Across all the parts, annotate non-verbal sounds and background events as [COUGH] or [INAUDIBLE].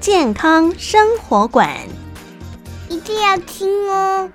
健康生活馆。一定要听哦！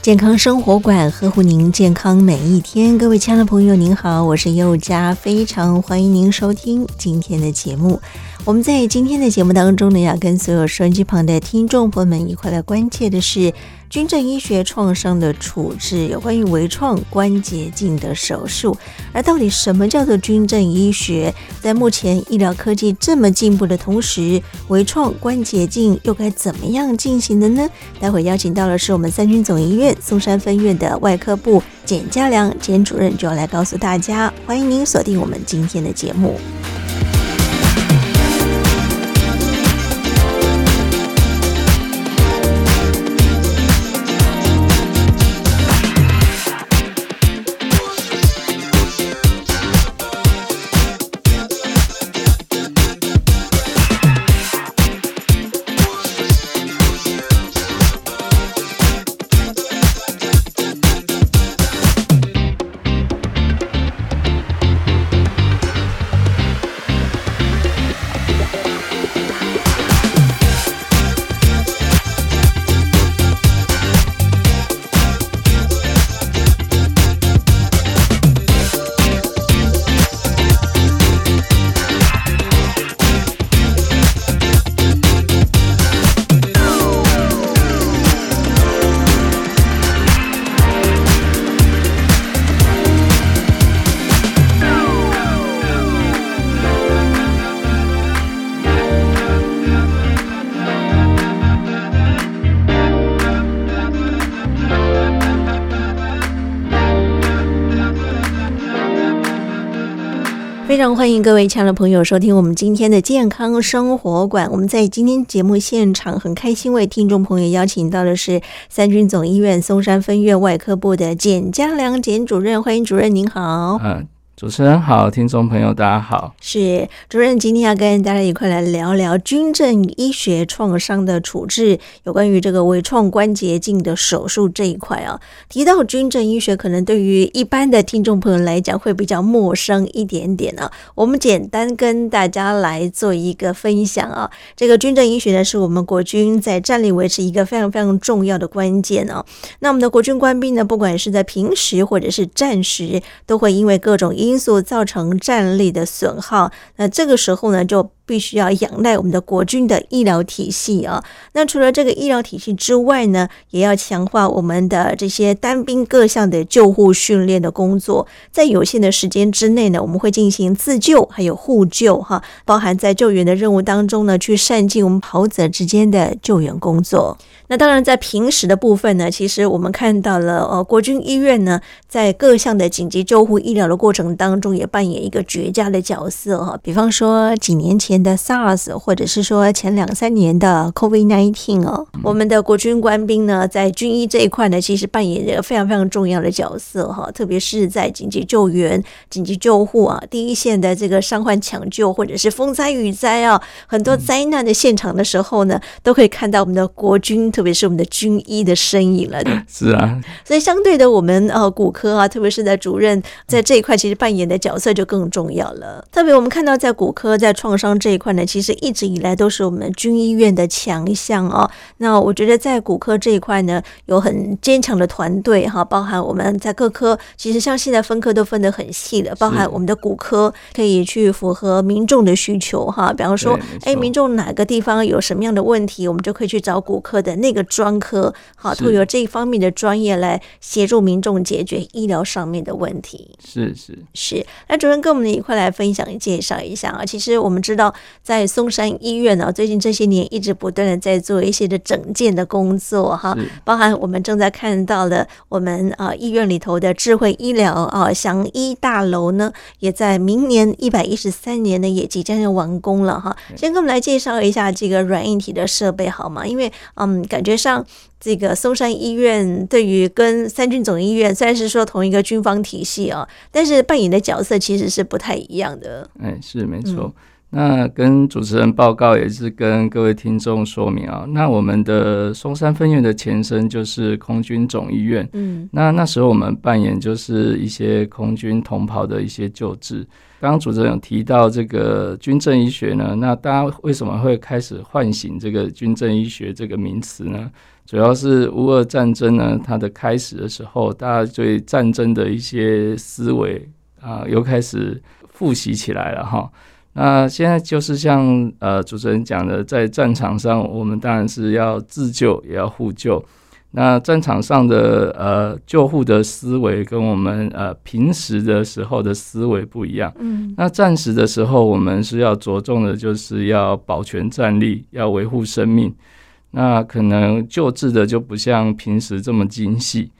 健康生活馆呵护您健康每一天。各位亲爱的朋友，您好，我是佑佳，非常欢迎您收听今天的节目。我们在今天的节目当中呢，要跟所有收音机旁的听众朋友们一块来关切的是。军政医学创伤的处置，有关于微创关节镜的手术，而到底什么叫做军政医学？在目前医疗科技这么进步的同时，微创关节镜又该怎么样进行的呢？待会邀请到的是我们三军总医院松山分院的外科部简家良简主任，就要来告诉大家。欢迎您锁定我们今天的节目。非常欢迎各位亲爱的朋友收听我们今天的健康生活馆。我们在今天节目现场很开心为听众朋友邀请到的是三军总医院嵩山分院外科部的简家良简主任，欢迎主任您好。嗯。主持人好，听众朋友大家好。是主任，今天要跟大家一块来聊聊军政医学创伤的处置，有关于这个微创关节镜的手术这一块啊。提到军政医学，可能对于一般的听众朋友来讲会比较陌生一点点啊。我们简单跟大家来做一个分享啊。这个军政医学呢，是我们国军在战力维持一个非常非常重要的关键啊。那我们的国军官兵呢，不管是在平时或者是战时，都会因为各种因素造成战力的损耗，那这个时候呢，就必须要仰赖我们的国军的医疗体系啊。那除了这个医疗体系之外呢，也要强化我们的这些单兵各项的救护训练的工作。在有限的时间之内呢，我们会进行自救还有互救哈，包含在救援的任务当中呢，去善尽我们袍泽之间的救援工作。那当然，在平时的部分呢，其实我们看到了呃，国军医院呢，在各项的紧急救护医疗的过程当中，也扮演一个绝佳的角色哈。比方说几年前。的 SARS，或者是说前两三年的 COVID-19 哦，我们的国军官兵呢，在军医这一块呢，其实扮演着非常非常重要的角色哈，特别是在紧急救援、紧急救护啊，第一线的这个伤患抢救，或者是风灾雨灾啊，很多灾难的现场的时候呢，都可以看到我们的国军，特别是我们的军医的身影了。[LAUGHS] 是啊，所以相对的，我们呃骨科啊，特别是在主任在这一块，其实扮演的角色就更重要了。特别我们看到在骨科在创伤。这一块呢，其实一直以来都是我们军医院的强项哦。那我觉得在骨科这一块呢，有很坚强的团队哈，包含我们在各科，其实像现在分科都分得很细的，包含我们的骨科可以去符合民众的需求哈。比方说，哎，民众哪个地方有什么样的问题，我们就可以去找骨科的那个专科，好，都有这一方面的专业来协助民众解决医疗上面的问题。是是是。那主任跟我们一块来分享介绍一下啊。其实我们知道。在松山医院呢，最近这些年一直不断的在做一些的整建的工作哈，包含我们正在看到的我们啊医院里头的智慧医疗啊祥医大楼呢，也在明年一百一十三年呢也即将要完工了哈。先跟我们来介绍一下这个软硬体的设备好吗？因为嗯，感觉上。这个松山医院对于跟三军总医院虽然是说同一个军方体系啊，但是扮演的角色其实是不太一样的。哎，是没错。嗯、那跟主持人报告也是跟各位听众说明啊，那我们的松山分院的前身就是空军总医院。嗯，那那时候我们扮演就是一些空军同袍的一些救治。刚刚主持人有提到这个军政医学呢，那大家为什么会开始唤醒这个军政医学这个名词呢？主要是乌俄战争呢，它的开始的时候，大家对战争的一些思维啊，又开始复习起来了哈。那现在就是像呃主持人讲的，在战场上，我们当然是要自救，也要互救。那战场上的呃救护的思维跟我们呃平时的时候的思维不一样。嗯，那战时的时候，我们是要着重的就是要保全战力，要维护生命。那可能救治的就不像平时这么精细。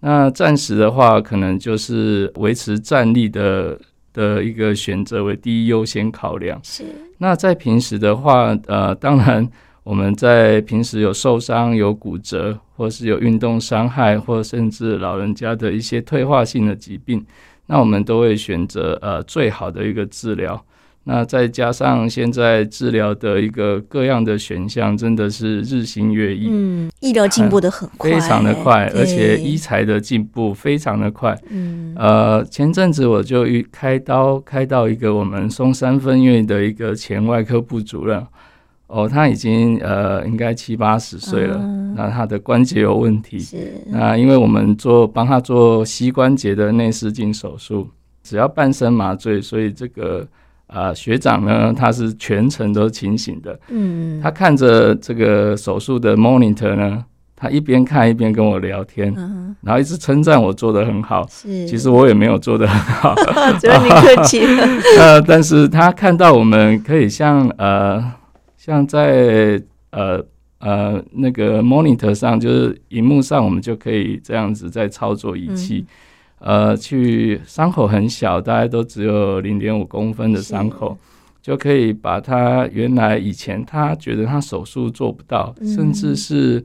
那战时的话，可能就是维持战力的的一个选择为第一优先考量。是。那在平时的话，呃，当然我们在平时有受伤、有骨折，或是有运动伤害，或甚至老人家的一些退化性的疾病，那我们都会选择呃最好的一个治疗。那再加上现在治疗的一个各样的选项，真的是日新月异。嗯，医疗进步的很快，非常的快，而且医材的进步非常的快。嗯，呃，前阵子我就遇开刀开到一个我们松山分院的一个前外科部主任，哦，他已经呃应该七八十岁了，嗯，那他的关节有问题。是，那因为我们做帮他做膝关节的内视镜手术，只要半身麻醉，所以这个。啊、呃，学长呢，他是全程都清醒的。嗯，他看着这个手术的 monitor 呢，他一边看一边跟我聊天，嗯、然后一直称赞我做得很好。是，其实我也没有做得很好，只有你客气了。[LAUGHS] 呃，但是他看到我们可以像呃，像在呃呃那个 monitor 上，就是荧幕上，我们就可以这样子在操作仪器。嗯呃，去伤口很小，大概都只有零点五公分的伤口，就可以把他原来以前他觉得他手术做不到，嗯、甚至是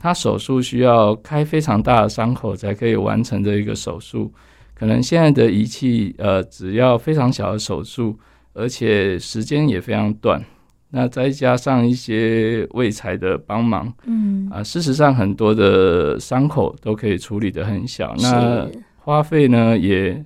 他手术需要开非常大的伤口才可以完成的一个手术，可能现在的仪器呃，只要非常小的手术，而且时间也非常短，那再加上一些卫材的帮忙，嗯。啊、呃，事实上很多的伤口都可以处理得很小，那。花费呢也，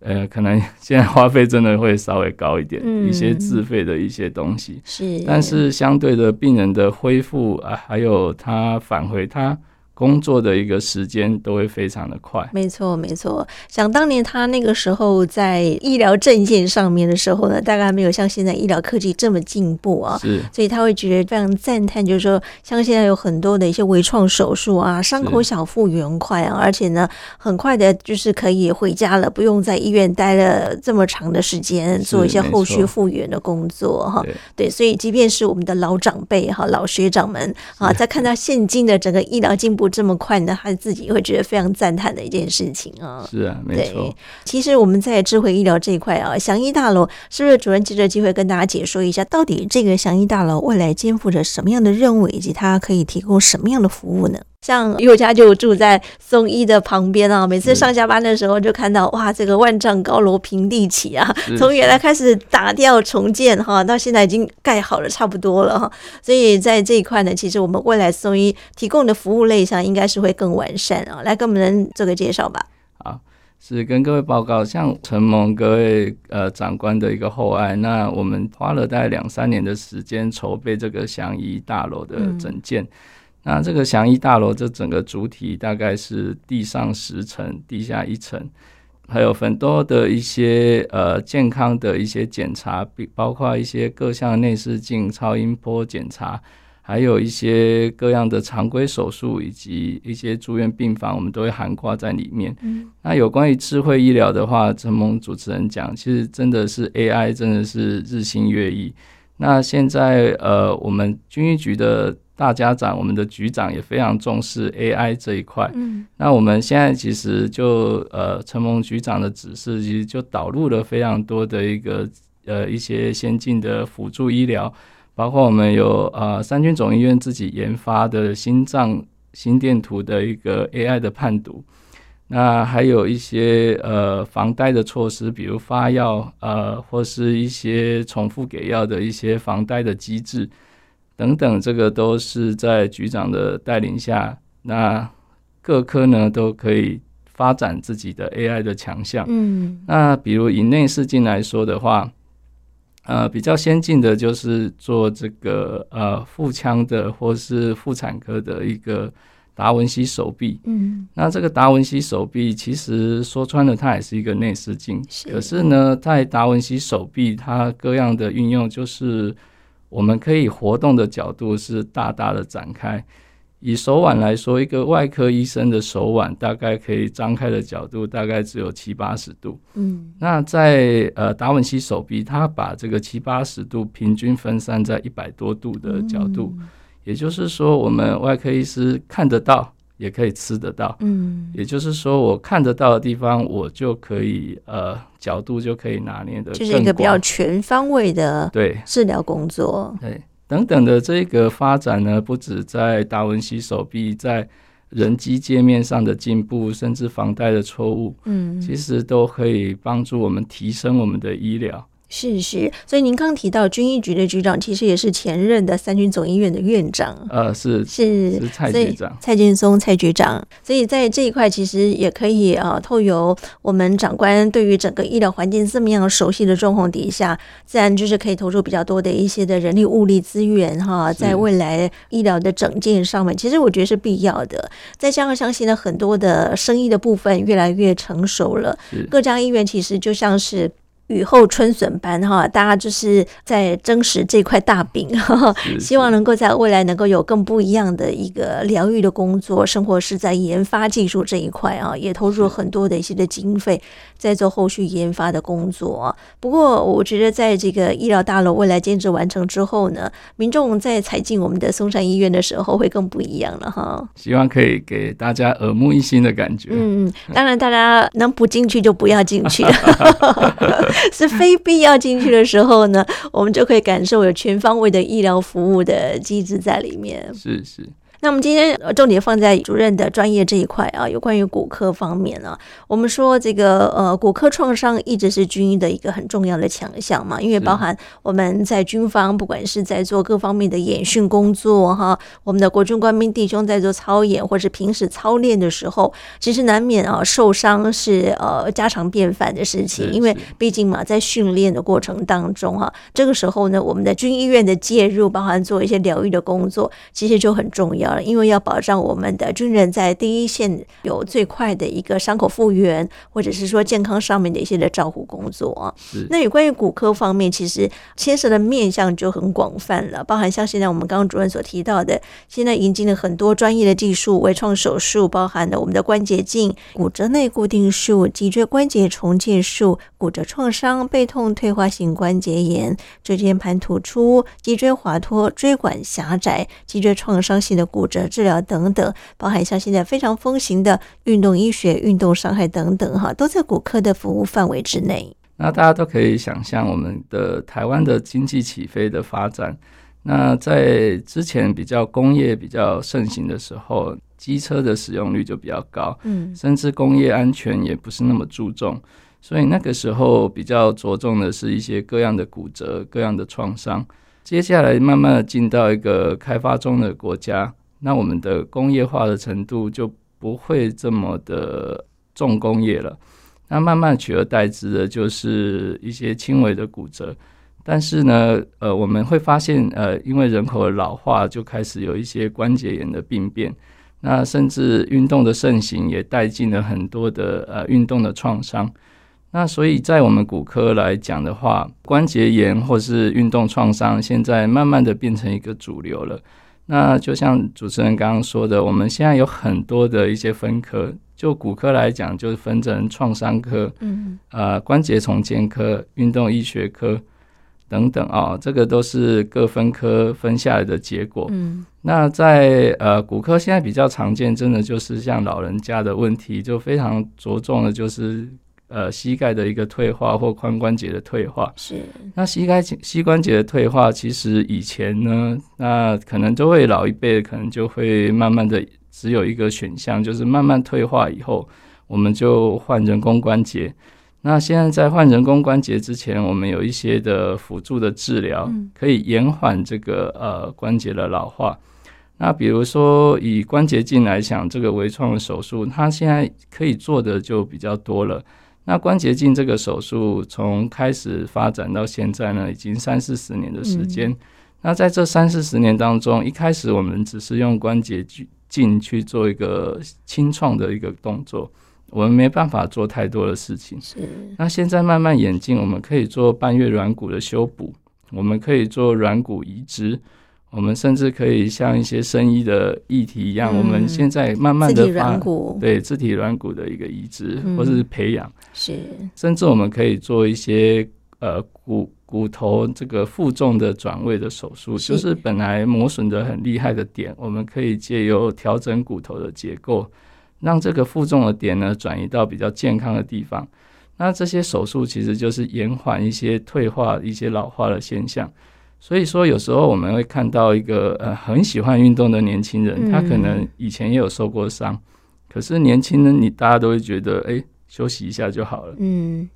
呃，可能现在花费真的会稍微高一点，嗯、一些自费的一些东西是，但是相对的病人的恢复啊，还有他返回他。工作的一个时间都会非常的快，没错没错。想当年他那个时候在医疗证件上面的时候呢，大概没有像现在医疗科技这么进步啊，是，所以他会觉得非常赞叹，就是说像现在有很多的一些微创手术啊，伤口小复原快啊，而且呢，很快的就是可以回家了，不用在医院待了这么长的时间做一些后续复原的工作哈。对，所以即便是我们的老长辈哈、老学长们啊，在看到现今的整个医疗进步。这么快呢，他自己会觉得非常赞叹的一件事情啊！是啊，没错。其实我们在智慧医疗这一块啊，祥医大楼是不是主任借着机会跟大家解说一下，到底这个祥医大楼未来肩负着什么样的任务，以及它可以提供什么样的服务呢？像佑家就住在松一的旁边啊，每次上下班的时候就看到哇，这个万丈高楼平地起啊，从原来开始打掉重建哈，到现在已经盖好了差不多了哈，所以在这一块呢，其实我们未来松一提供的服务类上应该是会更完善啊，来跟我们做个介绍吧。好，是跟各位报告，像承蒙各位呃长官的一个厚爱，那我们花了大概两三年的时间筹备这个祥医大楼的整建。嗯那这个祥医大楼，这整个主体大概是地上十层，地下一层，还有很多的一些呃健康的一些检查，比包括一些各项内视镜、超音波检查，还有一些各样的常规手术以及一些住院病房，我们都会涵盖在里面。嗯。那有关于智慧医疗的话，承蒙主持人讲，其实真的是 AI，真的是日新月异。那现在呃，我们军医局的大家长，我们的局长也非常重视 AI 这一块。嗯，那我们现在其实就呃，承蒙局长的指示，其实就导入了非常多的一个呃一些先进的辅助医疗，包括我们有呃三军总医院自己研发的心脏心电图的一个 AI 的判读。那还有一些呃防呆的措施，比如发药呃或是一些重复给药的一些防呆的机制等等，这个都是在局长的带领下，那各科呢都可以发展自己的 AI 的强项。嗯，那比如以内视镜来说的话，呃比较先进的就是做这个呃腹腔的或是妇产科的一个。达文西手臂，嗯，那这个达文西手臂其实说穿了，它也是一个内视镜。可是呢，在达文西手臂，它各样的运用就是我们可以活动的角度是大大的展开。以手腕来说，一个外科医生的手腕大概可以张开的角度大概只有七八十度。嗯，那在呃达文西手臂，他把这个七八十度平均分散在一百多度的角度。嗯也就是说，我们外科医师看得到，也可以吃得到。嗯，也就是说，我看得到的地方，我就可以呃角度就可以拿捏的，就是一个比较全方位的对治疗工作。对，对等等的这个发展呢，不止在达文西手臂，在人机界面上的进步，甚至房贷的错误，嗯，其实都可以帮助我们提升我们的医疗。是是，所以您刚提到军医局的局长，其实也是前任的三军总医院的院长。呃，是是，是蔡局长，蔡建松蔡局长。所以在这一块，其实也可以啊，透由我们长官对于整个医疗环境这么样熟悉的状况底下，自然就是可以投入比较多的一些的人力物力资源哈，在未来医疗的整建上面，其实我觉得是必要的。再加上相信呢，很多的生意的部分越来越成熟了，各家医院其实就像是。雨后春笋般哈，大家就是在争食这块大饼 [LAUGHS] 哈，希望能够在未来能够有更不一样的一个疗愈的工作，生活是在研发技术这一块啊，也投入了很多的一些的经费在做后续研发的工作。不过，我觉得在这个医疗大楼未来建置完成之后呢，民众在踩进我们的松山医院的时候会更不一样了哈。希望可以给大家耳目一新的感觉。嗯，当然大家能不进去就不要进去。[LAUGHS] [LAUGHS] 是非必要进去的时候呢，我们就可以感受有全方位的医疗服务的机制在里面。是是。那我们今天重点放在主任的专业这一块啊，有关于骨科方面啊，我们说这个呃骨科创伤一直是军医的一个很重要的强项嘛，因为包含我们在军方不管是在做各方面的演训工作哈，我们的国军官兵弟兄在做操演或是平时操练的时候，其实难免啊受伤是呃家常便饭的事情，因为毕竟嘛在训练的过程当中哈，这个时候呢我们的军医院的介入，包含做一些疗愈的工作，其实就很重要。因为要保障我们的军人在第一线有最快的一个伤口复原，或者是说健康上面的一些的照护工作啊。那有关于骨科方面，其实牵涉的面向就很广泛了，包含像现在我们刚刚主任所提到的，现在引进了很多专业的技术，微创手术，包含了我们的关节镜、骨折内固定术、脊椎关节重建术、骨折创伤、背痛退化性关节炎、椎间盘突出、脊椎滑脱、椎管狭窄、脊椎创伤性的骨。骨折治疗等等，包含像现在非常风行的运动医学、运动伤害等等，哈，都在骨科的服务范围之内。那大家都可以想象，我们的台湾的经济起飞的发展，那在之前比较工业比较盛行的时候，机车的使用率就比较高，嗯，甚至工业安全也不是那么注重，所以那个时候比较着重的是一些各样的骨折、各样的创伤。接下来慢慢的进到一个开发中的国家。那我们的工业化的程度就不会这么的重工业了，那慢慢取而代之的就是一些轻微的骨折。但是呢，呃，我们会发现，呃，因为人口的老化，就开始有一些关节炎的病变。那甚至运动的盛行也带进了很多的呃运动的创伤。那所以在我们骨科来讲的话，关节炎或是运动创伤，现在慢慢的变成一个主流了。那就像主持人刚刚说的，我们现在有很多的一些分科，就骨科来讲，就是分成创伤科、嗯，呃，关节重建科、运动医学科等等啊，这个都是各分科分下来的结果。嗯，那在呃骨科现在比较常见，真的就是像老人家的问题，就非常着重的就是呃膝盖的一个退化或髋关节的退化。是，那膝盖膝关节的退化，其实以前呢，那可能都会老一辈可能就会慢慢的只有一个选项，就是慢慢退化以后。我们就换人工关节。那现在在换人工关节之前，我们有一些的辅助的治疗，可以延缓这个呃关节的老化。那比如说以关节镜来讲，这个微创手术，它现在可以做的就比较多了。那关节镜这个手术从开始发展到现在呢，已经三四十年的时间。那在这三四十年当中，一开始我们只是用关节镜去做一个清创的一个动作。我们没办法做太多的事情。是。那现在慢慢演进，我们可以做半月软骨的修补，我们可以做软骨移植，我们甚至可以像一些生医的议题一样，嗯、我们现在慢慢的发对自体软骨的一个移植或者是培养。是。甚至我们可以做一些呃骨骨头这个负重的转位的手术，就是本来磨损的很厉害的点，我们可以借由调整骨头的结构。让这个负重的点呢转移到比较健康的地方，那这些手术其实就是延缓一些退化、一些老化的现象。所以说，有时候我们会看到一个呃很喜欢运动的年轻人，他可能以前也有受过伤，可是年轻人你大家都会觉得哎休息一下就好了。嗯，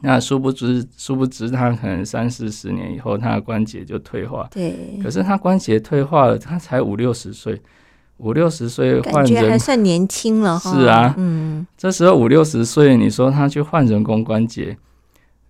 那殊不知殊不知他可能三四十年以后他的关节就退化。对，可是他关节退化了，他才五六十岁。五六十岁换人，还算年轻了。是啊，嗯，这时候五六十岁，你说他去换人工关节，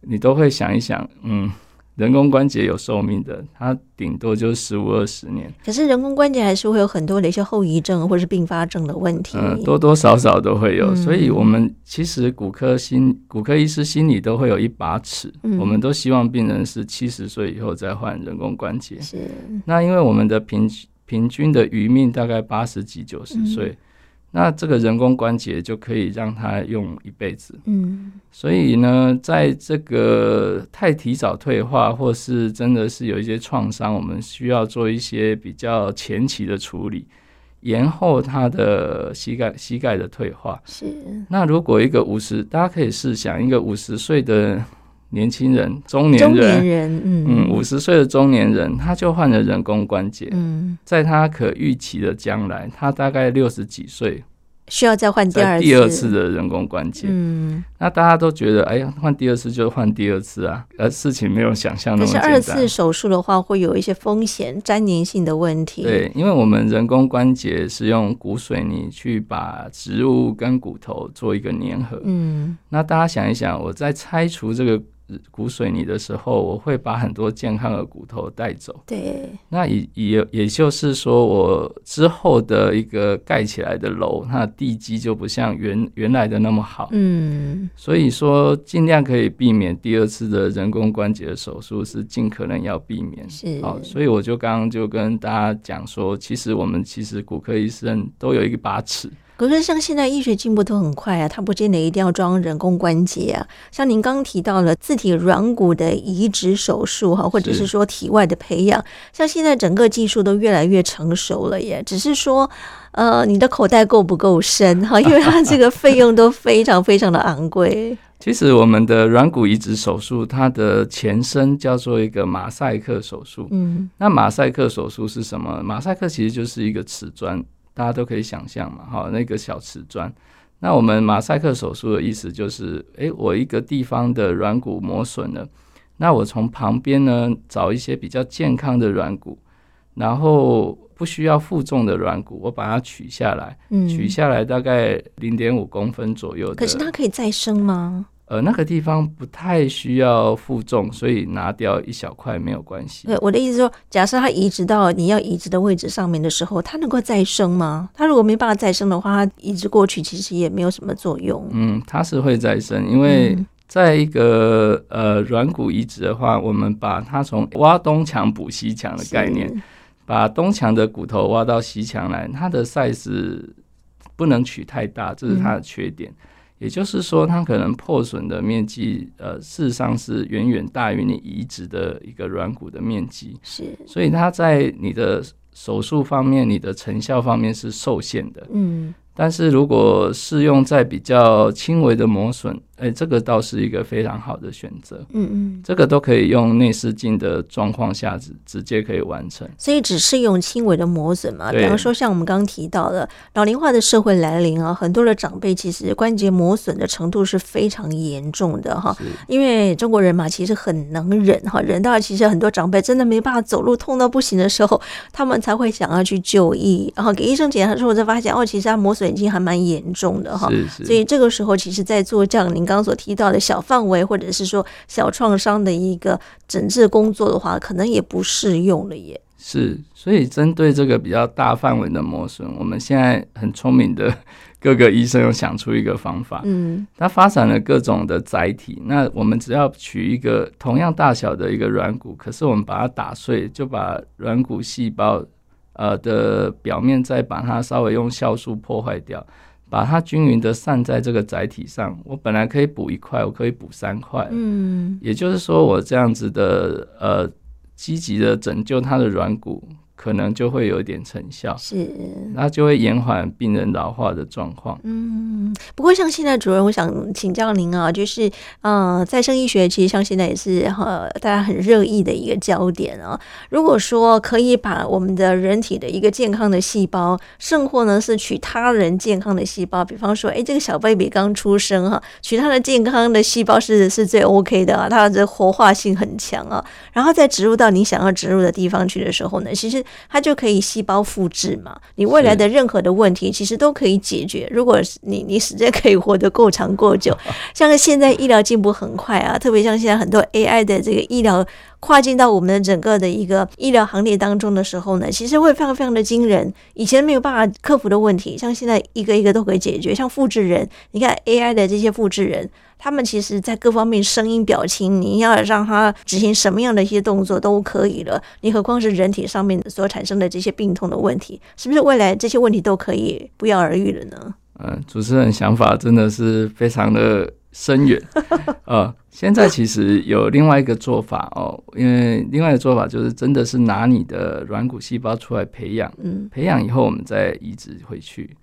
你都会想一想，嗯，人工关节有寿命的，它顶多就十五二十年。可是人工关节还是会有很多的一些后遗症或是并发症的问题，嗯，多多少少都会有。所以，我们其实骨科心骨科医师心里都会有一把尺，嗯我们都希望病人是七十岁以后再换人工关节。是，那因为我们的平均。平均的余命大概八十几、九十岁，嗯、那这个人工关节就可以让他用一辈子。嗯，所以呢，在这个太提早退化，或是真的是有一些创伤，我们需要做一些比较前期的处理，延后他的膝盖膝盖的退化。是。那如果一个五十，大家可以试想一个五十岁的。年轻人、中年人，中年人嗯，五十岁的中年人，他就换了人工关节。嗯，在他可预期的将来，他大概六十几岁，需要再换第二次第二次的人工关节。嗯，那大家都觉得，哎呀，换第二次就换第二次啊，而事情没有想象那么简单。可是二次手术的话，会有一些风险、粘连性的问题。对，因为我们人工关节是用骨水泥去把植物跟骨头做一个粘合。嗯，那大家想一想，我在拆除这个。骨水泥的时候，我会把很多健康的骨头带走。对，那也也也就是说，我之后的一个盖起来的楼，它地基就不像原原来的那么好。嗯，所以说尽量可以避免第二次的人工关节的手术，是尽可能要避免。是，好，所以我就刚刚就跟大家讲说，其实我们其实骨科医生都有一把尺。可是像现在医学进步都很快啊，它不见得一定要装人工关节啊。像您刚刚提到了自体软骨的移植手术哈，或者是说体外的培养，像现在整个技术都越来越成熟了耶。只是说，呃，你的口袋够不够深哈？[LAUGHS] 因为它这个费用都非常非常的昂贵。其实我们的软骨移植手术，它的前身叫做一个马赛克手术。嗯，那马赛克手术是什么？马赛克其实就是一个瓷砖。大家都可以想象嘛，哈，那个小瓷砖。那我们马赛克手术的意思就是，诶，我一个地方的软骨磨损了，那我从旁边呢找一些比较健康的软骨，然后不需要负重的软骨，我把它取下来，嗯，取下来大概零点五公分左右的。可是它可以再生吗？呃，那个地方不太需要负重，所以拿掉一小块没有关系。对，我的意思说，假设它移植到你要移植的位置上面的时候，它能够再生吗？它如果没办法再生的话，它移植过去其实也没有什么作用。嗯，它是会再生，因为在一个呃软骨移植的话，我们把它从挖东墙补西墙的概念，把东墙的骨头挖到西墙来，它的 size 不能取太大，这是它的缺点。嗯也就是说，它可能破损的面积，呃，事实上是远远大于你移植的一个软骨的面积。是，所以它在你的手术方面，你的成效方面是受限的。嗯。但是如果适用在比较轻微的磨损，哎，这个倒是一个非常好的选择。嗯嗯，这个都可以用内视镜的状况下直直接可以完成。所以只适用轻微的磨损嘛？比方说像我们刚刚提到的老龄化的社会来临啊，很多的长辈其实关节磨损的程度是非常严重的哈。因为中国人嘛，其实很能忍哈，忍到其实很多长辈真的没办法走路，痛到不行的时候，他们才会想要去就医，然后给医生检查之后才发现哦，其实他磨损。已经还蛮严重的哈，所以这个时候其实，在做这样您刚刚所提到的小范围或者是说小创伤的一个整治工作的话，可能也不适用了耶。是，所以针对这个比较大范围的磨损，我们现在很聪明的 [LAUGHS] 各个医生又想出一个方法，嗯，他发展了各种的载体。那我们只要取一个同样大小的一个软骨，可是我们把它打碎，就把软骨细胞。呃的表面再把它稍微用酵素破坏掉，把它均匀的散在这个载体上。我本来可以补一块，我可以补三块。嗯，也就是说，我这样子的呃积极的拯救它的软骨。可能就会有一点成效，是，那就会延缓病人老化的状况。嗯，不过像现在主任，我想请教您啊，就是呃，再生医学其实像现在也是呃大家很热议的一个焦点啊。如果说可以把我们的人体的一个健康的细胞，甚或呢是取他人健康的细胞，比方说，哎，这个小 baby 刚出生哈，取他的健康的细胞是是最 OK 的啊，它的活化性很强啊，然后再植入到你想要植入的地方去的时候呢，其实。它就可以细胞复制嘛，你未来的任何的问题其实都可以解决。如果你你时间可以活得够长够久，[LAUGHS] 像现在医疗进步很快啊，特别像现在很多 AI 的这个医疗跨进到我们的整个的一个医疗行列当中的时候呢，其实会非常非常的惊人。以前没有办法克服的问题，像现在一个一个都可以解决。像复制人，你看 AI 的这些复制人。他们其实，在各方面声音、表情，你要让他执行什么样的一些动作都可以了。你何况是人体上面所产生的这些病痛的问题，是不是未来这些问题都可以不药而愈了呢？嗯，主持人想法真的是非常的深远。呃，现在其实有另外一个做法哦，因为另外一个做法就是真的是拿你的软骨细胞出来培养，嗯，培养以后我们再移植回去。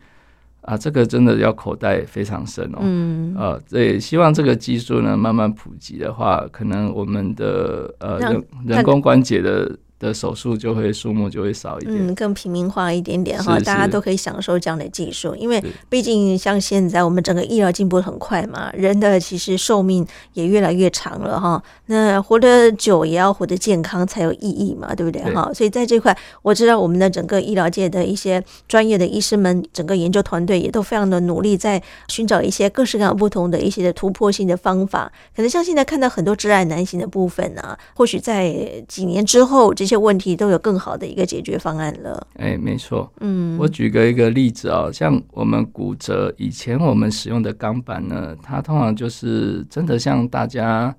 啊，这个真的要口袋非常深哦。嗯，呃，对，希望这个技术呢慢慢普及的话，可能我们的呃人人工关节的。的手术就会数目就会少一点，嗯，更平民化一点点哈，大家都可以享受这样的技术。因为毕竟像现在我们整个医疗进步很快嘛，人的其实寿命也越来越长了哈。那活得久也要活得健康才有意义嘛，对不对哈？所以在这块，我知道我们的整个医疗界的一些专业的医师们，整个研究团队也都非常的努力，在寻找一些各式各样不同的一些的突破性的方法。可能像现在看到很多挚爱难行的部分呢，或许在几年之后这。这些问题都有更好的一个解决方案了。哎，没错。嗯，我举个一个例子哦，像我们骨折以前我们使用的钢板呢，它通常就是真的像大家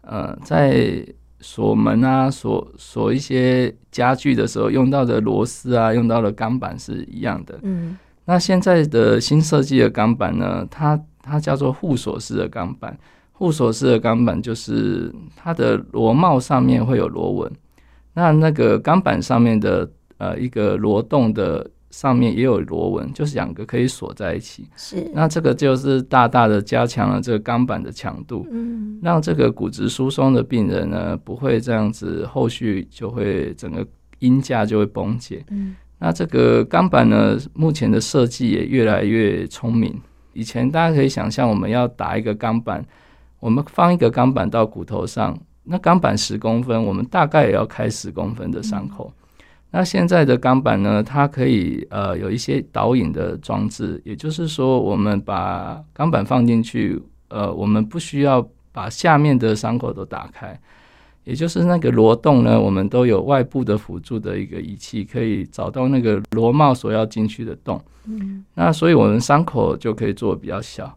呃在锁门啊、锁锁一些家具的时候用到的螺丝啊、用到的钢板是一样的。嗯，那现在的新设计的钢板呢，它它叫做护锁式的钢板。护锁式的钢板就是它的螺帽上面会有螺纹。那那个钢板上面的呃一个螺洞的上面也有螺纹，就是两个可以锁在一起。是，那这个就是大大的加强了这个钢板的强度，嗯，让这个骨质疏松的病人呢不会这样子，后续就会整个音架就会崩解。嗯，那这个钢板呢，目前的设计也越来越聪明。以前大家可以想象，我们要打一个钢板，我们放一个钢板到骨头上。那钢板十公分，我们大概也要开十公分的伤口。嗯。那现在的钢板呢，它可以呃有一些导引的装置，也就是说，我们把钢板放进去，呃，我们不需要把下面的伤口都打开，也就是那个螺洞呢，我们都有外部的辅助的一个仪器，可以找到那个螺帽所要进去的洞。嗯，那所以我们伤口就可以做比较小。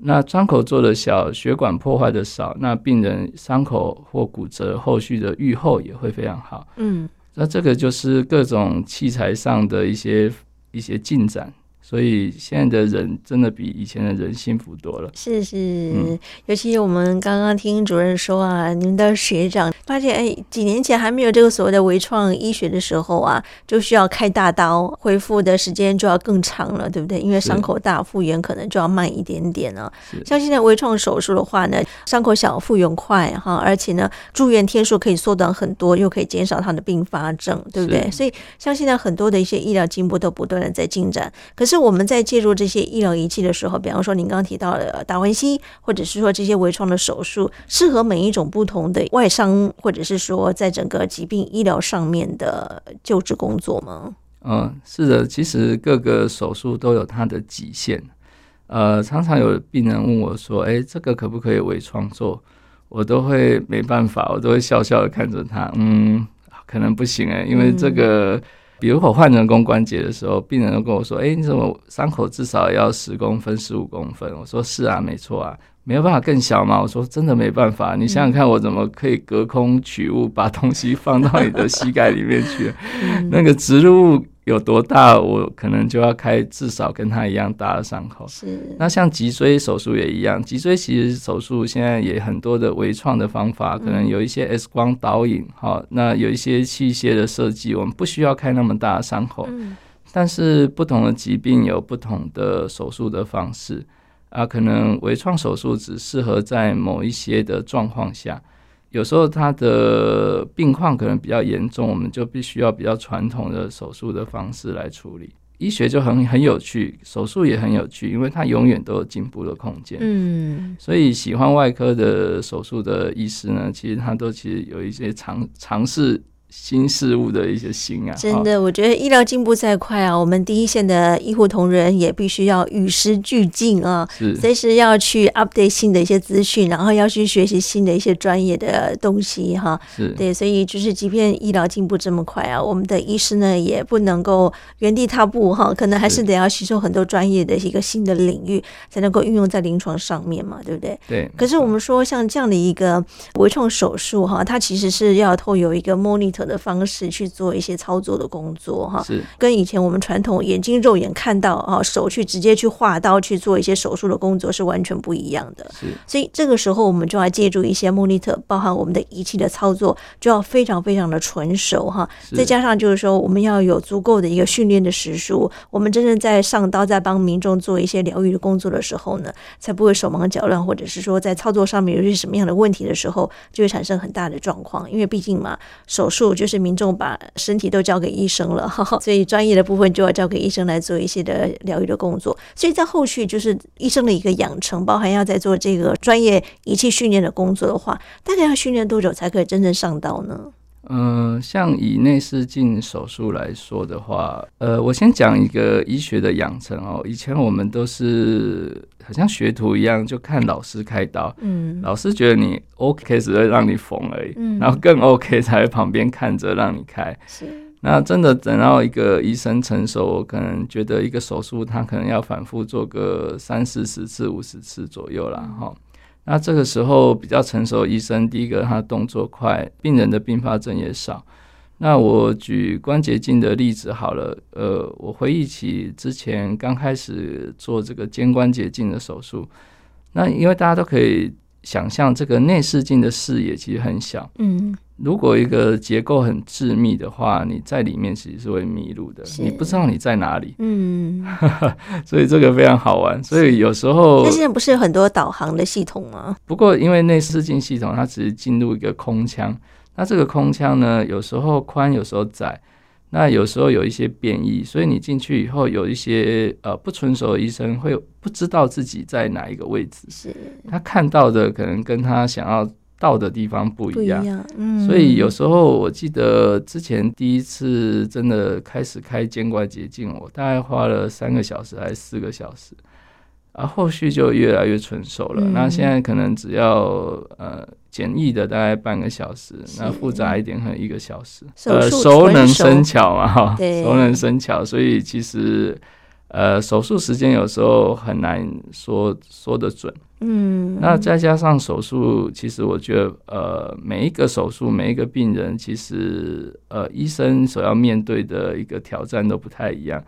那伤口做的小，血管破坏的少，那病人伤口或骨折后续的愈后也会非常好。嗯，那这个就是各种器材上的一些一些进展。所以现在的人真的比以前的人幸福多了。是是，嗯、尤其我们刚刚听主任说啊，你们的学长发现，哎，几年前还没有这个所谓的微创医学的时候啊，就需要开大刀，恢复的时间就要更长了，对不对？因为伤口大，复原可能就要慢一点点了。像现在微创手术的话呢，伤口小，复原快哈，而且呢，住院天数可以缩短很多，又可以减少它的并发症，对不对？所以像现在很多的一些医疗进步都不断的在进展，可是。我们在介入这些医疗仪器的时候，比方说您刚刚提到的达文西，或者是说这些微创的手术，适合每一种不同的外伤，或者是说在整个疾病医疗上面的救治工作吗？嗯，是的，其实各个手术都有它的极限。呃，常常有病人问我说：“哎，这个可不可以微创做？”我都会没办法，我都会笑笑的看着他，嗯，可能不行哎，因为这个。嗯比如我换人工关节的时候，病人都跟我说：“哎，你怎么伤口至少要十公分、十五公分？”我说：“是啊，没错啊，没有办法更小吗？”我说：“真的没办法，你想想看，我怎么可以隔空取物，把东西放到你的膝盖里面去？[LAUGHS] 那个植入物。”有多大，我可能就要开至少跟它一样大的伤口。是。那像脊椎手术也一样，脊椎其实手术现在也很多的微创的方法，可能有一些 X 光导引，好，那有一些器械的设计，我们不需要开那么大的伤口。嗯。但是不同的疾病有不同的手术的方式啊，可能微创手术只适合在某一些的状况下。有时候他的病况可能比较严重，我们就必须要比较传统的手术的方式来处理。医学就很很有趣，手术也很有趣，因为它永远都有进步的空间。嗯，所以喜欢外科的手术的医师呢，其实他都其实有一些尝尝试。新事物的一些新啊，真的，我觉得医疗进步再快啊，我们第一线的医护同仁也必须要与时俱进啊，是随时要去 update 新的一些资讯，然后要去学习新的一些专业的东西哈。是，对，所以就是即便医疗进步这么快啊，我们的医师呢也不能够原地踏步哈，可能还是得要吸收很多专业的一个新的领域，才能够运用在临床上面嘛，对不对？对。可是我们说像这样的一个微创手术哈，它其实是要透有一个 monitor。的方式去做一些操作的工作哈，是跟以前我们传统眼睛肉眼看到啊，手去直接去划刀去做一些手术的工作是完全不一样的。是，所以这个时候我们就要借助一些 monitor，包含我们的仪器的操作，就要非常非常的纯熟哈。再加上就是说，我们要有足够的一个训练的时数，我们真正在上刀在帮民众做一些疗愈的工作的时候呢，才不会手忙脚乱，或者是说在操作上面有些什么样的问题的时候，就会产生很大的状况。因为毕竟嘛，手术。就是民众把身体都交给医生了，所以专业的部分就要交给医生来做一些的疗愈的工作。所以在后续就是医生的一个养成，包含要在做这个专业仪器训练的工作的话，大概要训练多久才可以真正上道呢？嗯、呃，像以内视镜手术来说的话，呃，我先讲一个医学的养成哦。以前我们都是好像学徒一样，就看老师开刀，嗯，老师觉得你 OK 只会让你缝而已，嗯，然后更 OK 才会旁边看着让你开。是，那真的等到一个医生成熟，我可能觉得一个手术他可能要反复做个三四十次、五十次左右啦。哈。那这个时候比较成熟医生，第一个他动作快，病人的并发症也少。那我举关节镜的例子好了，呃，我回忆起之前刚开始做这个肩关节镜的手术，那因为大家都可以想象，这个内视镜的视野其实很小，嗯。如果一个结构很致密的话，你在里面其实是会迷路的，你不知道你在哪里。嗯，[LAUGHS] 所以这个非常好玩。所以有时候，那现在不是有很多导航的系统吗？不过因为内视镜系统它只是进入一个空腔，那这个空腔呢，有时候宽，有时候窄，那有时候有一些变异，所以你进去以后，有一些呃不成熟的医生会不知道自己在哪一个位置，是他看到的可能跟他想要。到的地方不一样，一样，嗯，所以有时候我记得之前第一次真的开始开肩关节镜，我大概花了三个小时还是四个小时，啊，后续就越来越纯熟了。嗯、那现在可能只要呃简易的大概半个小时，那复杂一点可能一个小时。呃，熟能生巧嘛，哈，[LAUGHS] 熟能生巧，所以其实呃手术时间有时候很难说说得准。嗯，那再加上手术，其实我觉得，呃，每一个手术，每一个病人，其实，呃，医生所要面对的一个挑战都不太一样。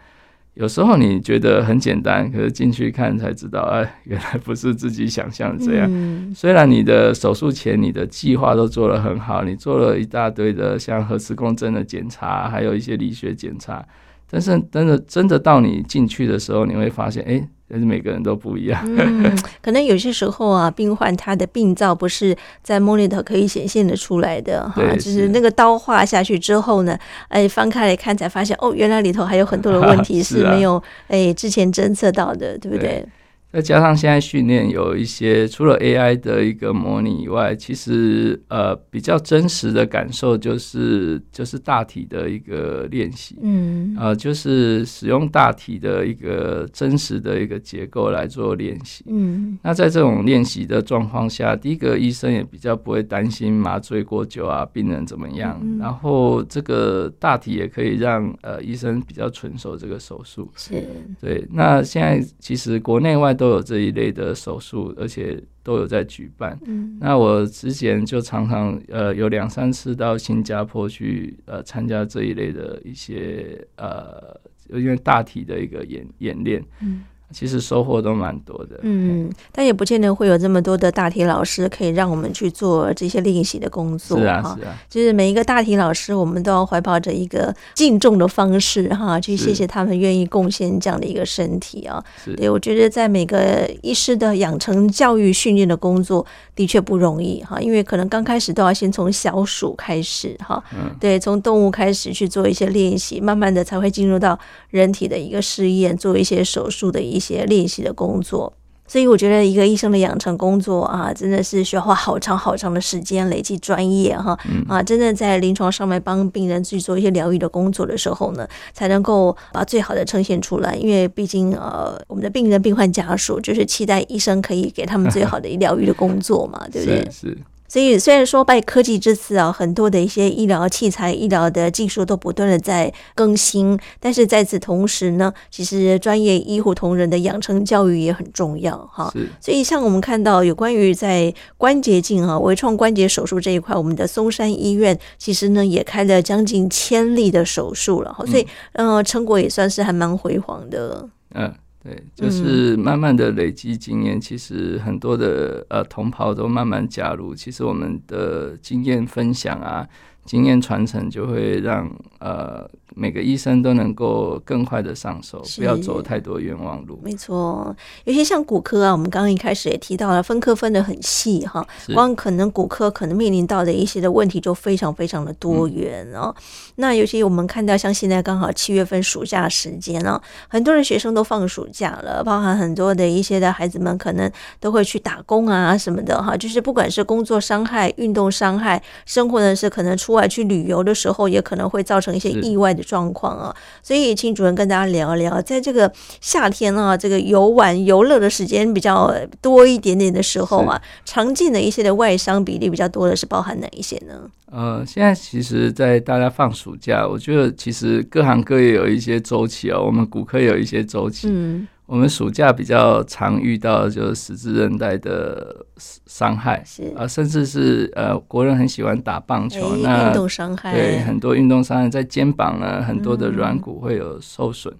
有时候你觉得很简单，可是进去看才知道，哎，原来不是自己想象的这样。嗯、虽然你的手术前你的计划都做得很好，你做了一大堆的像核磁共振的检查，还有一些理学检查，但是真的真的到你进去的时候，你会发现，哎。但是每个人都不一样。嗯，可能有些时候啊，病患他的病灶不是在 monitor 可以显现的出来的哈，就是那个刀划下去之后呢，哎，翻开来看才发现，哦，原来里头还有很多的问题 [LAUGHS] 是没有哎之前侦测到的，对不对？对再加上现在训练有一些除了 AI 的一个模拟以外，其实呃比较真实的感受就是就是大体的一个练习，嗯，呃就是使用大体的一个真实的一个结构来做练习，嗯，那在这种练习的状况下，第一个医生也比较不会担心麻醉过久啊，病人怎么样，嗯，然后这个大体也可以让呃医生比较纯熟这个手术，是，对，那现在其实国内外。都有这一类的手术，而且都有在举办。嗯，那我之前就常常呃有两三次到新加坡去呃参加这一类的一些呃因为大体的一个演演练。嗯。其实收获都蛮多的，嗯，但也不见得会有这么多的大体老师可以让我们去做这些练习的工作。是啊，是啊，就是每一个大体老师，我们都要怀抱着一个敬重的方式哈，去谢谢他们愿意贡献这样的一个身体啊。是，对，我觉得在每个医师的养成教育训练的工作的确不容易哈，因为可能刚开始都要先从小鼠开始哈，嗯，对，从动物开始去做一些练习，慢慢的才会进入到人体的一个试验，做一些手术的一。一些练习的工作，所以我觉得一个医生的养成工作啊，真的是需要花好长好长的时间累积专业哈，啊，真正在临床上面帮病人去做一些疗愈的工作的时候呢，才能够把最好的呈现出来。因为毕竟呃，我们的病人、病患家属就是期待医生可以给他们最好的疗愈的工作嘛，对不对？是。是所以虽然说拜科技之赐啊，很多的一些医疗器材、医疗的技术都不断的在更新，但是在此同时呢，其实专业医护同仁的养成教育也很重要哈。所以像我们看到有关于在关节镜啊、微创关节手术这一块，我们的松山医院其实呢也开了将近千例的手术了哈，所以呃成果也算是还蛮辉煌的。嗯。对，就是慢慢的累积经验，嗯、其实很多的呃同袍都慢慢加入，其实我们的经验分享啊。经验传承就会让呃每个医生都能够更快的上手，不要走太多冤枉路。没错，尤其像骨科啊，我们刚刚一开始也提到了，分科分的很细哈。光可能骨科可能面临到的一些的问题就非常非常的多元哦。嗯、那尤其我们看到像现在刚好七月份暑假时间哦，很多的学生都放暑假了，包含很多的一些的孩子们可能都会去打工啊什么的哈。就是不管是工作伤害、运动伤害，生活呢是可能出。去旅游的时候，也可能会造成一些意外的状况啊，所以请主任跟大家聊一聊，在这个夏天啊，这个游玩游乐的时间比较多一点点的时候啊，常见的一些的外伤比例比较多的是包含哪一些呢？呃，现在其实，在大家放暑假，我觉得其实各行各业有一些周期哦，我们骨科有一些周期，嗯。我们暑假比较常遇到的就是十字韧带的伤害，是啊，甚至是呃，国人很喜欢打棒球，欸、那运动伤害，对，很多运动伤害在肩膀呢，很多的软骨会有受损。嗯、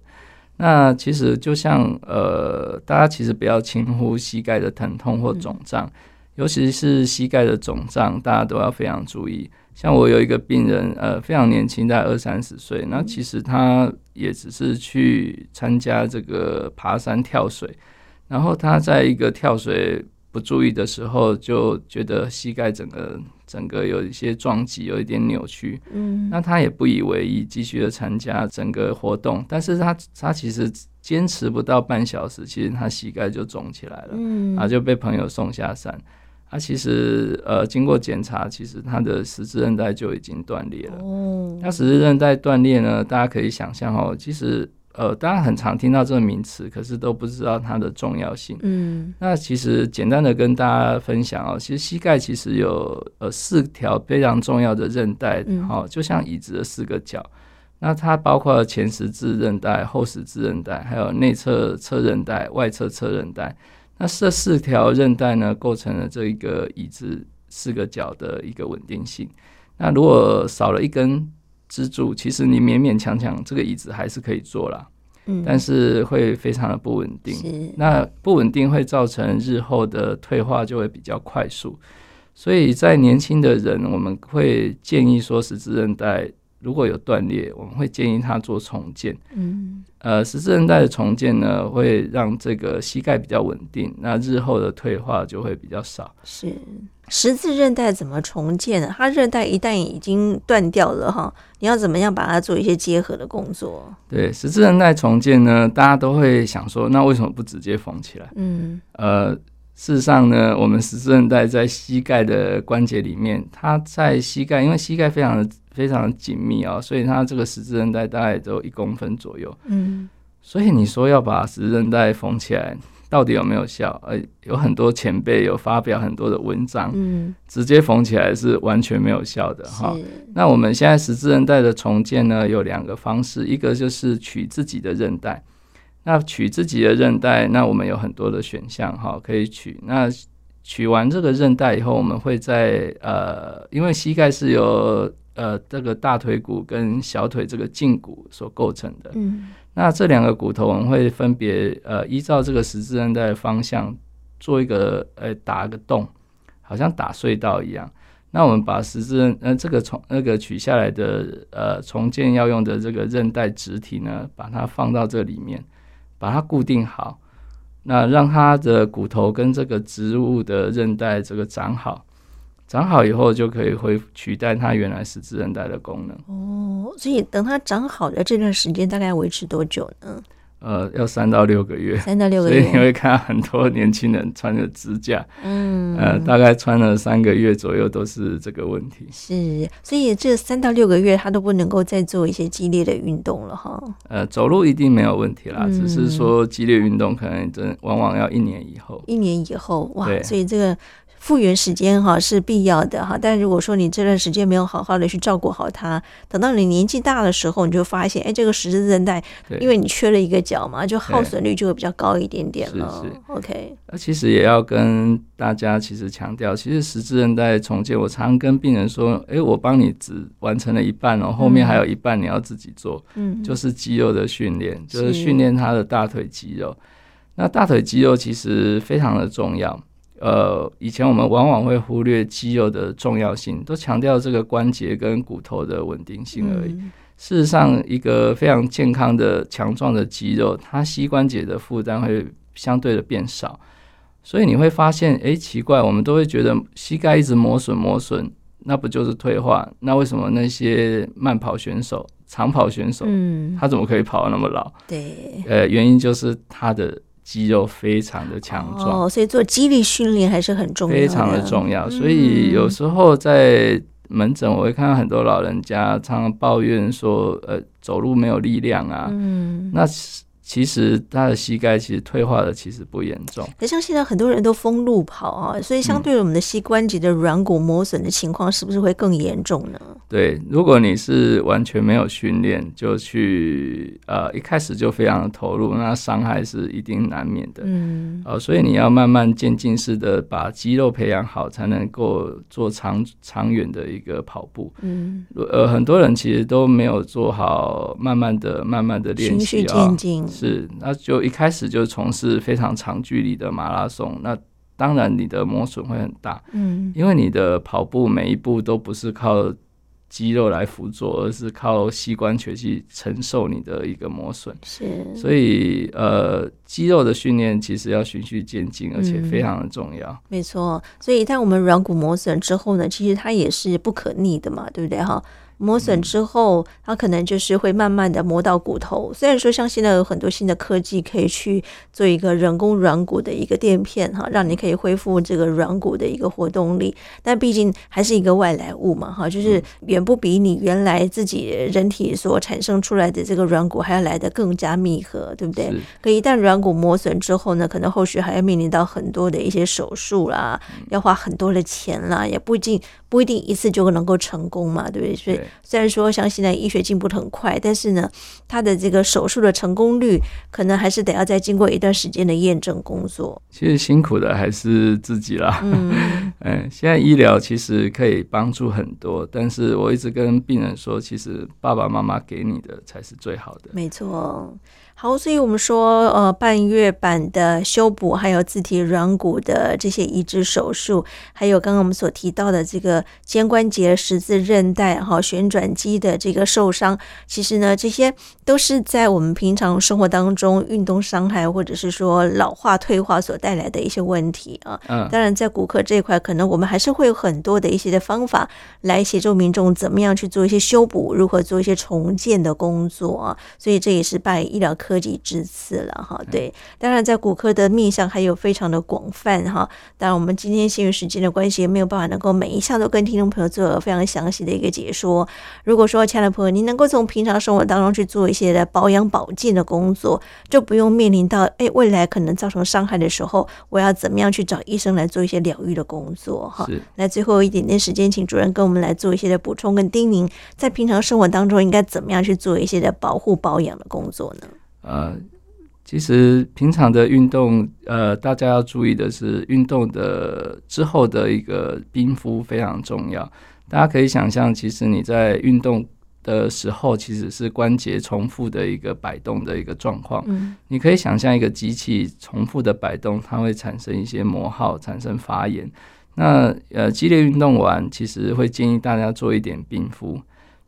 那其实就像呃，大家其实不要轻忽膝盖的疼痛或肿胀，嗯、尤其是膝盖的肿胀，大家都要非常注意。像我有一个病人，呃，非常年轻，大概二三十岁。那其实他也只是去参加这个爬山跳水，然后他在一个跳水不注意的时候，就觉得膝盖整个整个有一些撞击，有一点扭曲。嗯，那他也不以为意，继续的参加整个活动。但是他他其实坚持不到半小时，其实他膝盖就肿起来了，嗯，然后就被朋友送下山。他其实呃，经过检查，其实他的十字韧带就已经断裂了。哦，那十字韧带断裂呢，大家可以想象哦，其实呃，大家很常听到这个名词，可是都不知道它的重要性。嗯，那其实简单的跟大家分享哦，其实膝盖其实有呃四条非常重要的韧带，好，就像椅子的四个角。那它包括前十字韧带、后十字韧带，还有内侧侧韧带、外侧侧韧带。那这四条韧带呢，构成了这一个椅子四个角的一个稳定性。那如果少了一根支柱，其实你勉勉强强这个椅子还是可以坐啦。嗯，但是会非常的不稳定。那不稳定会造成日后的退化就会比较快速。所以在年轻的人，我们会建议说，十字韧带如果有断裂，我们会建议他做重建。嗯，呃，十字韧带的重建呢，会让这个膝盖比较稳定，那日后的退化就会比较少。是十字韧带怎么重建呢？它韧带一旦已经断掉了哈，你要怎么样把它做一些结合的工作？对，十字韧带重建呢，大家都会想说，那为什么不直接缝起来？嗯，呃。事实上呢，我们十字韧带在膝盖的关节里面，它在膝盖，因为膝盖非常的非常的紧密啊、哦，所以它这个十字韧带大概都有一公分左右。嗯，所以你说要把十字韧带缝起来，到底有没有效？呃，有很多前辈有发表很多的文章，嗯，直接缝起来是完全没有效的哈。那我们现在十字韧带的重建呢，有两个方式，一个就是取自己的韧带。那取自己的韧带，那我们有很多的选项哈，可以取。那取完这个韧带以后，我们会在呃，因为膝盖是由呃这个大腿骨跟小腿这个胫骨所构成的。嗯。那这两个骨头，我们会分别呃依照这个十字韧带的方向做一个呃打个洞，好像打隧道一样。那我们把十字韧呃这个从那个取下来的呃重建要用的这个韧带植体呢，把它放到这里面。把它固定好，那让它的骨头跟这个植物的韧带这个长好，长好以后就可以恢取代它原来十字韧带的功能。哦，所以等它长好的这段时间大概维持多久呢？呃，要三到六个月，三到六个月，[LAUGHS] 所以你会看到很多年轻人穿着支架，嗯，呃，大概穿了三个月左右都是这个问题。是，所以这三到六个月他都不能够再做一些激烈的运动了哈。呃，走路一定没有问题啦，嗯、只是说激烈运动可能真往往要一年以后。一年以后，哇，所以这个。复原时间哈是必要的哈，但如果说你这段时间没有好好的去照顾好它，等到你年纪大的时候，你就发现，哎，这个十字韧带，因为你缺了一个角嘛，就耗损率就会比较高一点点了。是是，OK。那其实也要跟大家其实强调，其实十字韧带重建，我常跟病人说，哎，我帮你只完成了一半哦，后面还有一半你要自己做，嗯，就是肌肉的训练，就是训练他的大腿肌肉。那大腿肌肉其实非常的重要。呃，以前我们往往会忽略肌肉的重要性，都强调这个关节跟骨头的稳定性而已。嗯、事实上，一个非常健康的、强壮的肌肉，它膝关节的负担会相对的变少。所以你会发现，哎，奇怪，我们都会觉得膝盖一直磨损磨损，那不就是退化？那为什么那些慢跑选手、长跑选手，嗯，他怎么可以跑那么老？对，呃，原因就是他的。肌肉非常的强壮哦，所以做肌力训练还是很重要，非常的重要。所以有时候在门诊，我会看到很多老人家常常抱怨说，呃，走路没有力量啊。嗯，那。其实他的膝盖其实退化的其实不严重，可像现在很多人都封路跑啊，所以相对于我们的膝关节的软骨磨损的情况，是不是会更严重呢？对，如果你是完全没有训练就去呃一开始就非常的投入，那伤害是一定难免的。嗯，呃，所以你要慢慢渐进式的把肌肉培养好，才能够做长长远的一个跑步。嗯，呃，很多人其实都没有做好，慢慢的、慢慢的练习，循序渐进。是，那就一开始就从事非常长距离的马拉松，那当然你的磨损会很大，嗯，因为你的跑步每一步都不是靠肌肉来辅助，而是靠膝关节去承受你的一个磨损，是，所以呃，肌肉的训练其实要循序渐进，而且非常的重要。嗯，没错，所以在我们软骨磨损之后呢，其实它也是不可逆的嘛，对不对哈？磨损之后，它可能就是会慢慢的磨到骨头。虽然说像现在有很多新的科技可以去做一个人工软骨的一个垫片哈，让你可以恢复这个软骨的一个活动力，但毕竟还是一个外来物嘛哈，就是远不比你原来自己人体所产生出来的这个软骨还要来的更加密合，对不对？可一旦软骨磨损之后呢，可能后续还要面临到很多的一些手术啦，要花很多的钱啦，也不一定不一定一次就能够成功嘛，对不对？所以。虽然说像现在医学进步的很快，但是呢，他的这个手术的成功率可能还是得要再经过一段时间的验证工作。其实辛苦的还是自己啦。嗯，嗯，[LAUGHS] 现在医疗其实可以帮助很多，但是我一直跟病人说，其实爸爸妈妈给你的才是最好的。没错。好，所以我们说，呃，半月板的修补，还有自体软骨的这些移植手术，还有刚刚我们所提到的这个肩关节、十字韧带、哈旋转肌的这个受伤，其实呢，这些都是在我们平常生活当中运动伤害，或者是说老化退化所带来的一些问题啊。嗯。当然，在骨科这一块，可能我们还是会有很多的一些的方法来协助民众怎么样去做一些修补，如何做一些重建的工作啊。所以这也是拜医疗科。科技之赐了哈，对，当然在骨科的面向还有非常的广泛哈。当然，我们今天限于时间的关系，也没有办法能够每一项都跟听众朋友做非常详细的一个解说。如果说，亲爱的朋友，您能够从平常生活当中去做一些的保养保健的工作，就不用面临到哎未来可能造成伤害的时候，我要怎么样去找医生来做一些疗愈的工作哈。那，最后一点点时间，请主任跟我们来做一些的补充跟叮咛，在平常生活当中应该怎么样去做一些的保护保养的工作呢？呃，其实平常的运动，呃，大家要注意的是，运动的之后的一个冰敷非常重要。大家可以想象，其实你在运动的时候，其实是关节重复的一个摆动的一个状况。嗯，你可以想象一个机器重复的摆动，它会产生一些磨耗，产生发炎。那呃，激烈运动完，其实会建议大家做一点冰敷。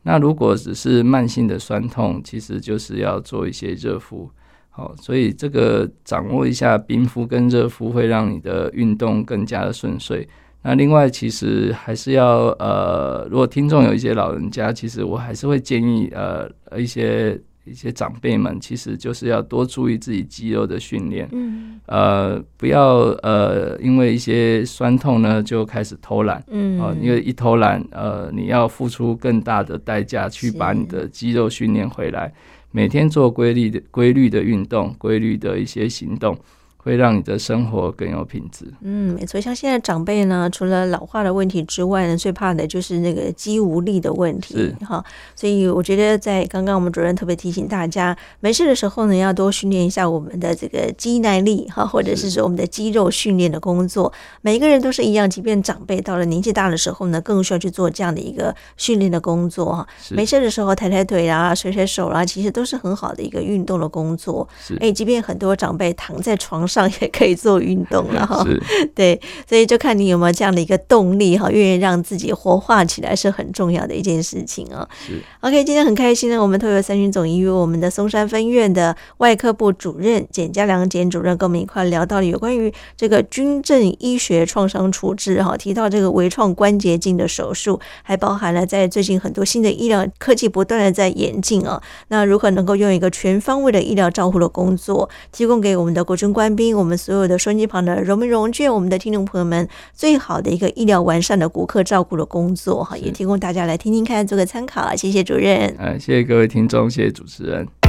那如果只是慢性的酸痛，其实就是要做一些热敷，好，所以这个掌握一下冰敷跟热敷，会让你的运动更加的顺遂。那另外，其实还是要呃，如果听众有一些老人家，其实我还是会建议呃一些。一些长辈们其实就是要多注意自己肌肉的训练，嗯，呃，不要呃，因为一些酸痛呢就开始偷懒，嗯，啊，因为一偷懒，呃，你要付出更大的代价去把你的肌肉训练回来，每天做规律的规律的运动，规律的一些行动。会让你的生活更有品质。嗯，没错。像现在长辈呢，除了老化的问题之外呢，最怕的就是那个肌无力的问题。哈，所以我觉得在刚刚我们主任特别提醒大家，没事的时候呢，要多训练一下我们的这个肌耐力哈，或者是说我们的肌肉训练的工作。每一个人都是一样，即便长辈到了年纪大的时候呢，更需要去做这样的一个训练的工作哈。没事的时候抬抬腿啊，甩甩手啊，其实都是很好的一个运动的工作。是，哎，即便很多长辈躺在床上。上也可以做运动了哈，[LAUGHS] 对，所以就看你有没有这样的一个动力哈，愿意让自己活化起来是很重要的一件事情啊。是，OK，今天很开心呢，我们透过三军总医院我们的松山分院的外科部主任简家良简主任跟我们一块聊到了有关于这个军政医学创伤处置哈，提到这个微创关节镜的手术，还包含了在最近很多新的医疗科技不断的在演进啊，那如何能够用一个全方位的医疗照护的工作，提供给我们的国军官兵。我们所有的收音机旁的荣民荣眷，我们的听众朋友们，最好的一个医疗完善的顾客照顾的工作哈，也提供大家来听听看，做个参考。谢谢主任，嗯，谢谢各位听众，谢谢主持人。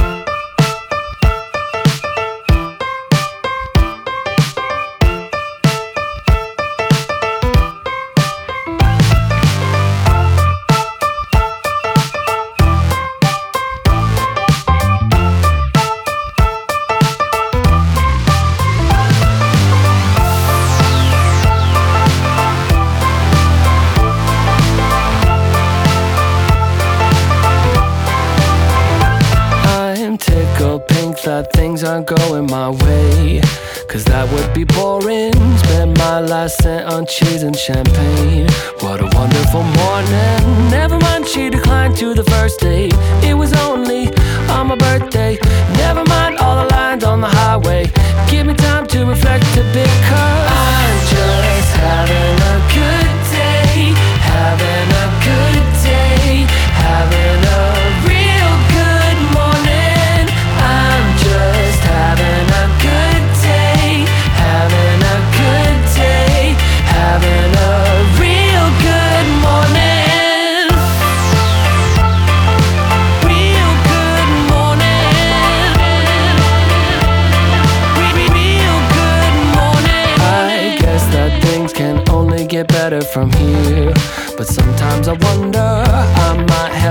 things aren't going my way. Cause that would be boring. Spend my last cent on cheese and champagne. What a wonderful morning. Never mind, she declined to the first date. It was only on my birthday. Never mind all the lines on the highway. Give me time to reflect a bit, cause I'm just having a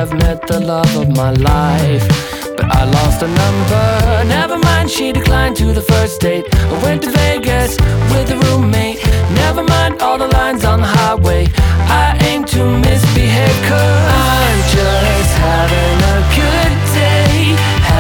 I've met the love of my life. But I lost her number. Never mind, she declined to the first date. I went to Vegas with a roommate. Never mind all the lines on the highway. I aim to misbehave, cause I'm just having a good day.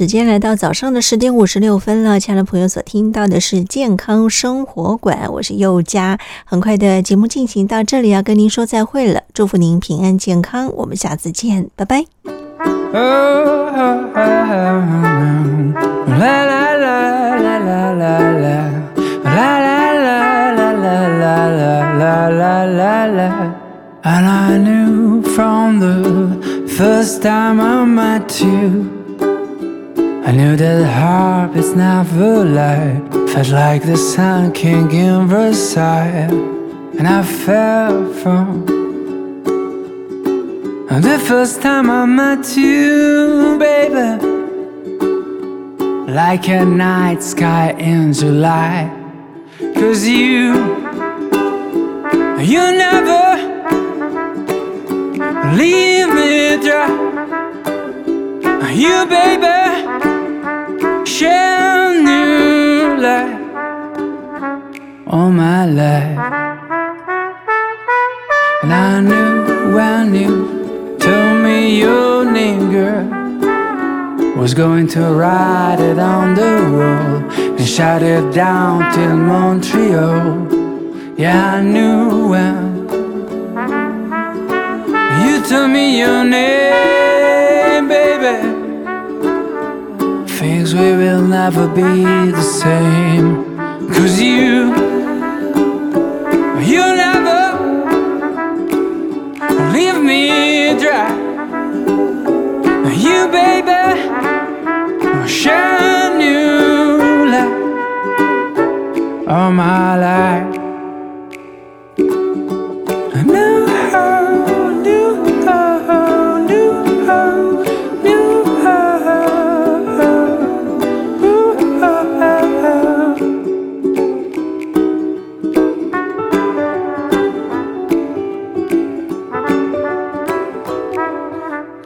时间来到早上的十点五十六分了，亲爱的朋友所听到的是健康生活馆，我是佑嘉。很快的节目进行到这里，要跟您说再会了，祝福您平安健康，我们下次见，拜拜。I knew that heart is never lied Felt like the sun king in Versailles And I fell from the first time I met you, baby, like a night sky in July. Cause you, you never leave me dry. You, baby, share new light all my life. And I knew, I knew. Told me your name, girl Was going to write it on the wall And shout it down till Montreal. Yeah, I knew well. You told me your name, Things we will never be the same Cause you You never leave me dry. You, baby, shine new light all my life.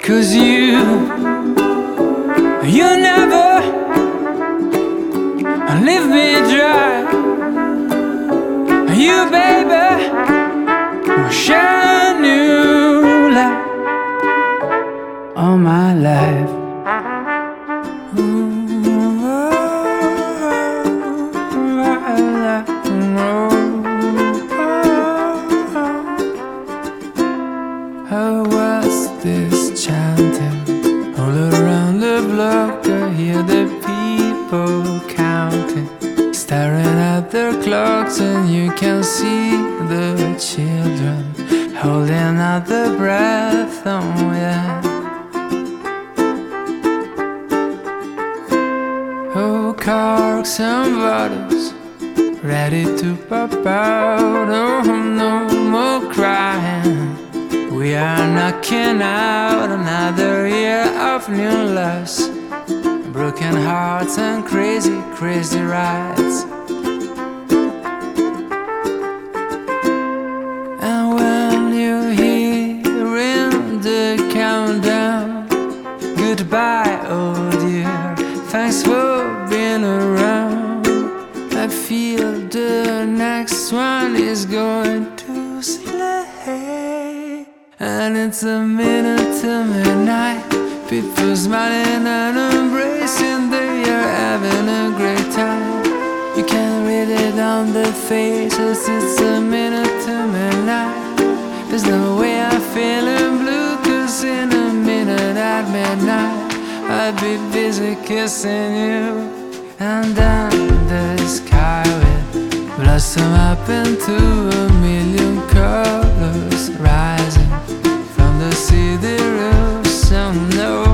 Cause you, you never leave me dry. You, baby, shine new light all my life. Can see the children holding out their breath. Oh, yeah. Oh, corks and bottles ready to pop out. Oh, no more crying. We are knocking out another year of new loves, broken hearts and crazy, crazy rides. Goodbye, oh dear. Thanks for being around. I feel the next one is going to slay. And it's a minute to midnight. People smiling and embracing, they are having a great time. You can read it on their faces, it's a minute to midnight. There's no way I'm feeling blue, cause in a minute at midnight, I'd be busy kissing you. And then the sky will blossom up into a million colors, rising from the city roofs. Oh no.